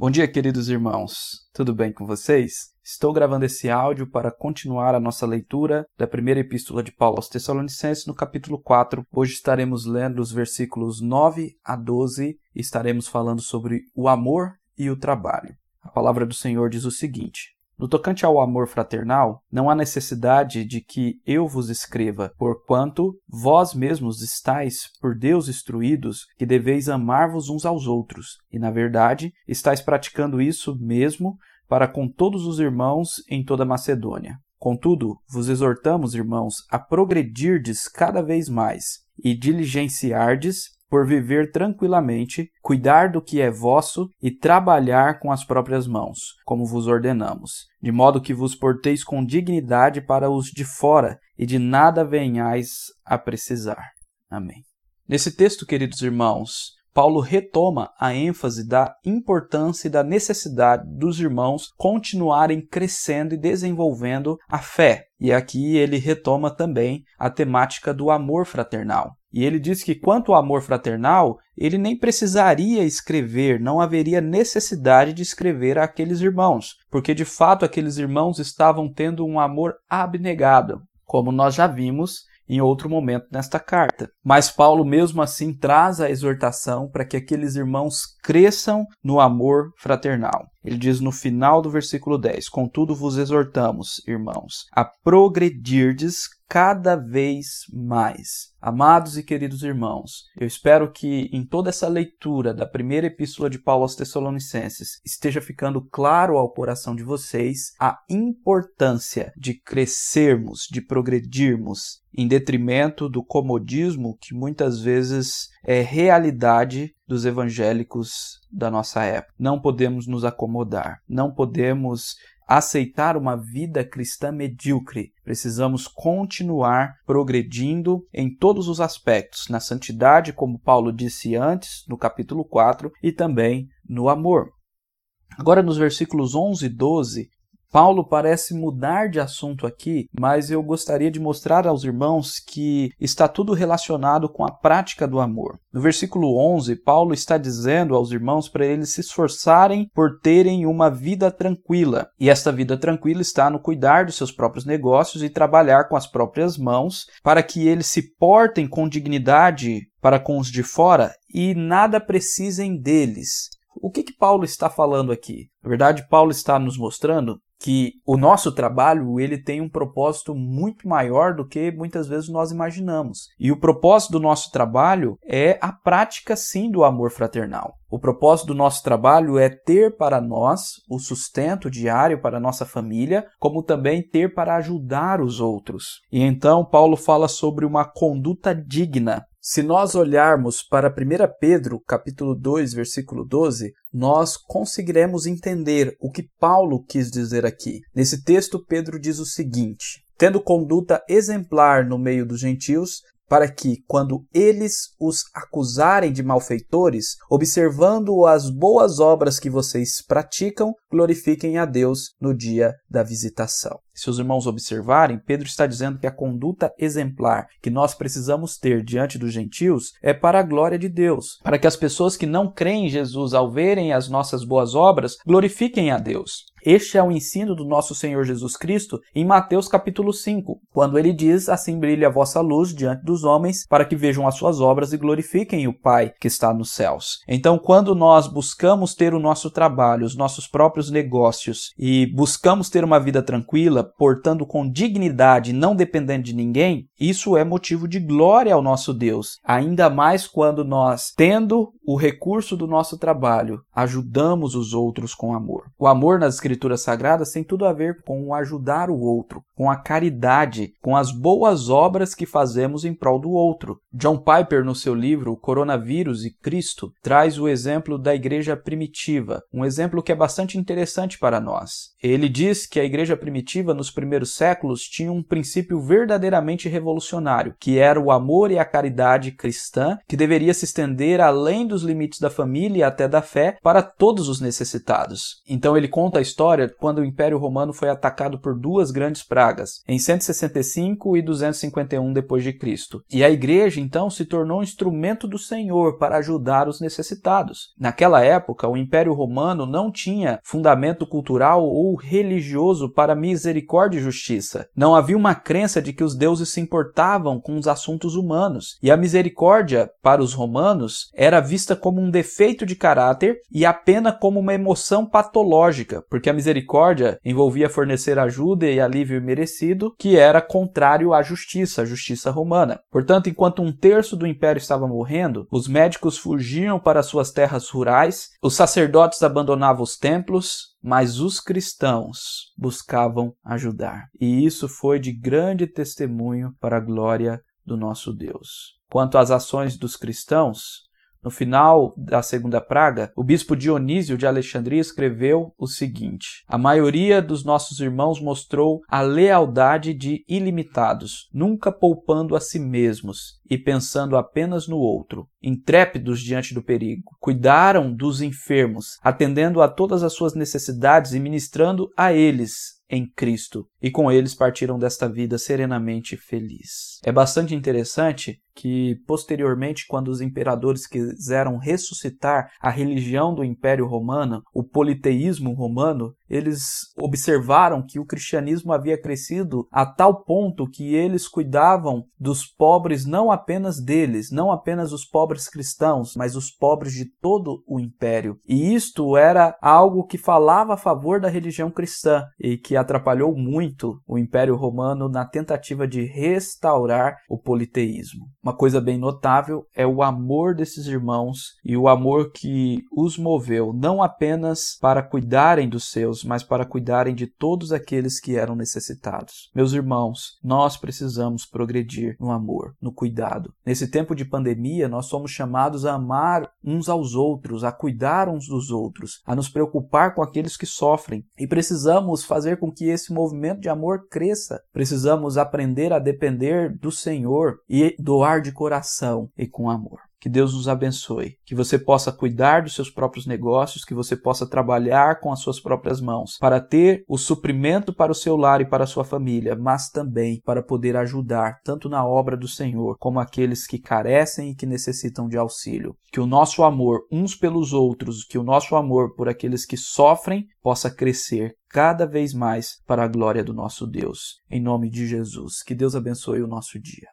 Bom dia, queridos irmãos. Tudo bem com vocês? Estou gravando esse áudio para continuar a nossa leitura da primeira epístola de Paulo aos Tessalonicenses, no capítulo 4. Hoje estaremos lendo os versículos 9 a 12 e estaremos falando sobre o amor e o trabalho. A palavra do Senhor diz o seguinte: no tocante ao amor fraternal, não há necessidade de que eu vos escreva, porquanto vós mesmos estáis por Deus instruídos que deveis amar-vos uns aos outros, e na verdade estáis praticando isso mesmo para com todos os irmãos em toda a Macedônia. Contudo, vos exortamos, irmãos, a progredirdes cada vez mais e diligenciardes por viver tranquilamente, cuidar do que é vosso e trabalhar com as próprias mãos, como vos ordenamos, de modo que vos porteis com dignidade para os de fora e de nada venhais a precisar. Amém. Nesse texto, queridos irmãos, Paulo retoma a ênfase da importância e da necessidade dos irmãos continuarem crescendo e desenvolvendo a fé. E aqui ele retoma também a temática do amor fraternal. E ele diz que quanto ao amor fraternal, ele nem precisaria escrever, não haveria necessidade de escrever àqueles irmãos, porque de fato aqueles irmãos estavam tendo um amor abnegado, como nós já vimos em outro momento nesta carta. Mas Paulo, mesmo assim, traz a exortação para que aqueles irmãos cresçam no amor fraternal. Ele diz no final do versículo 10: Contudo, vos exortamos, irmãos, a progredirdes cada vez mais. Amados e queridos irmãos, eu espero que em toda essa leitura da primeira epístola de Paulo aos Tessalonicenses esteja ficando claro ao coração de vocês a importância de crescermos, de progredirmos, em detrimento do comodismo que muitas vezes é realidade dos evangélicos da nossa época. Não podemos nos acomodar, não podemos aceitar uma vida cristã medíocre. Precisamos continuar progredindo em todos os aspectos, na santidade, como Paulo disse antes, no capítulo 4, e também no amor. Agora, nos versículos 11 e 12, Paulo parece mudar de assunto aqui, mas eu gostaria de mostrar aos irmãos que está tudo relacionado com a prática do amor. No versículo 11, Paulo está dizendo aos irmãos para eles se esforçarem por terem uma vida tranquila. E esta vida tranquila está no cuidar dos seus próprios negócios e trabalhar com as próprias mãos, para que eles se portem com dignidade para com os de fora e nada precisem deles. O que, que Paulo está falando aqui? Na verdade, Paulo está nos mostrando que o nosso trabalho ele tem um propósito muito maior do que muitas vezes nós imaginamos. E o propósito do nosso trabalho é a prática sim do amor fraternal. O propósito do nosso trabalho é ter para nós o sustento diário para nossa família, como também ter para ajudar os outros. E então Paulo fala sobre uma conduta digna. Se nós olharmos para 1 Pedro, capítulo 2, versículo 12, nós conseguiremos entender o que Paulo quis dizer aqui. Nesse texto, Pedro diz o seguinte: Tendo conduta exemplar no meio dos gentios, para que, quando eles os acusarem de malfeitores, observando as boas obras que vocês praticam, glorifiquem a Deus no dia da visitação. Se os irmãos observarem, Pedro está dizendo que a conduta exemplar que nós precisamos ter diante dos gentios é para a glória de Deus, para que as pessoas que não creem em Jesus, ao verem as nossas boas obras, glorifiquem a Deus. Este é o ensino do nosso Senhor Jesus Cristo em Mateus capítulo 5, quando ele diz: Assim brilha a vossa luz diante dos homens, para que vejam as suas obras e glorifiquem o Pai que está nos céus. Então, quando nós buscamos ter o nosso trabalho, os nossos próprios negócios e buscamos ter uma vida tranquila, portando com dignidade, não dependendo de ninguém, isso é motivo de glória ao nosso Deus. Ainda mais quando nós, tendo o recurso do nosso trabalho, ajudamos os outros com amor. O amor nas escrituras sagradas tem tudo a ver com o ajudar o outro, com a caridade, com as boas obras que fazemos em prol do outro. John Piper, no seu livro Coronavírus e Cristo, traz o exemplo da igreja primitiva, um exemplo que é bastante interessante para nós. Ele diz que a igreja primitiva, nos primeiros séculos, tinha um princípio verdadeiramente revolucionário, que era o amor e a caridade cristã, que deveria se estender além dos dos limites da família e até da fé para todos os necessitados. Então ele conta a história quando o Império Romano foi atacado por duas grandes pragas, em 165 e 251 depois de Cristo. E a igreja então se tornou um instrumento do Senhor para ajudar os necessitados. Naquela época, o Império Romano não tinha fundamento cultural ou religioso para misericórdia e justiça. Não havia uma crença de que os deuses se importavam com os assuntos humanos, e a misericórdia para os romanos era vista como um defeito de caráter e a pena como uma emoção patológica, porque a misericórdia envolvia fornecer ajuda e alívio merecido, que era contrário à justiça, a justiça romana. Portanto, enquanto um terço do império estava morrendo, os médicos fugiam para suas terras rurais, os sacerdotes abandonavam os templos, mas os cristãos buscavam ajudar. E isso foi de grande testemunho para a glória do nosso Deus. Quanto às ações dos cristãos, no final da segunda praga, o bispo Dionísio de Alexandria escreveu o seguinte: A maioria dos nossos irmãos mostrou a lealdade de ilimitados, nunca poupando a si mesmos e pensando apenas no outro, intrépidos diante do perigo. Cuidaram dos enfermos, atendendo a todas as suas necessidades e ministrando a eles em Cristo, e com eles partiram desta vida serenamente feliz. É bastante interessante que, posteriormente, quando os imperadores quiseram ressuscitar a religião do Império Romano, o politeísmo romano, eles observaram que o cristianismo havia crescido a tal ponto que eles cuidavam dos pobres não apenas deles, não apenas os pobres cristãos, mas os pobres de todo o império. E isto era algo que falava a favor da religião cristã e que atrapalhou muito o Império Romano na tentativa de restaurar o politeísmo. Uma coisa bem notável é o amor desses irmãos e o amor que os moveu não apenas para cuidarem dos seus, mas para cuidarem de todos aqueles que eram necessitados. Meus irmãos, nós precisamos progredir no amor, no cuidado. Nesse tempo de pandemia, nós somos chamados a amar uns aos outros, a cuidar uns dos outros, a nos preocupar com aqueles que sofrem e precisamos fazer com que esse movimento de amor cresça. Precisamos aprender a depender do Senhor e doar de coração e com amor. Que Deus nos abençoe, que você possa cuidar dos seus próprios negócios, que você possa trabalhar com as suas próprias mãos para ter o suprimento para o seu lar e para a sua família, mas também para poder ajudar tanto na obra do Senhor como aqueles que carecem e que necessitam de auxílio. Que o nosso amor uns pelos outros, que o nosso amor por aqueles que sofrem possa crescer cada vez mais para a glória do nosso Deus. Em nome de Jesus. Que Deus abençoe o nosso dia.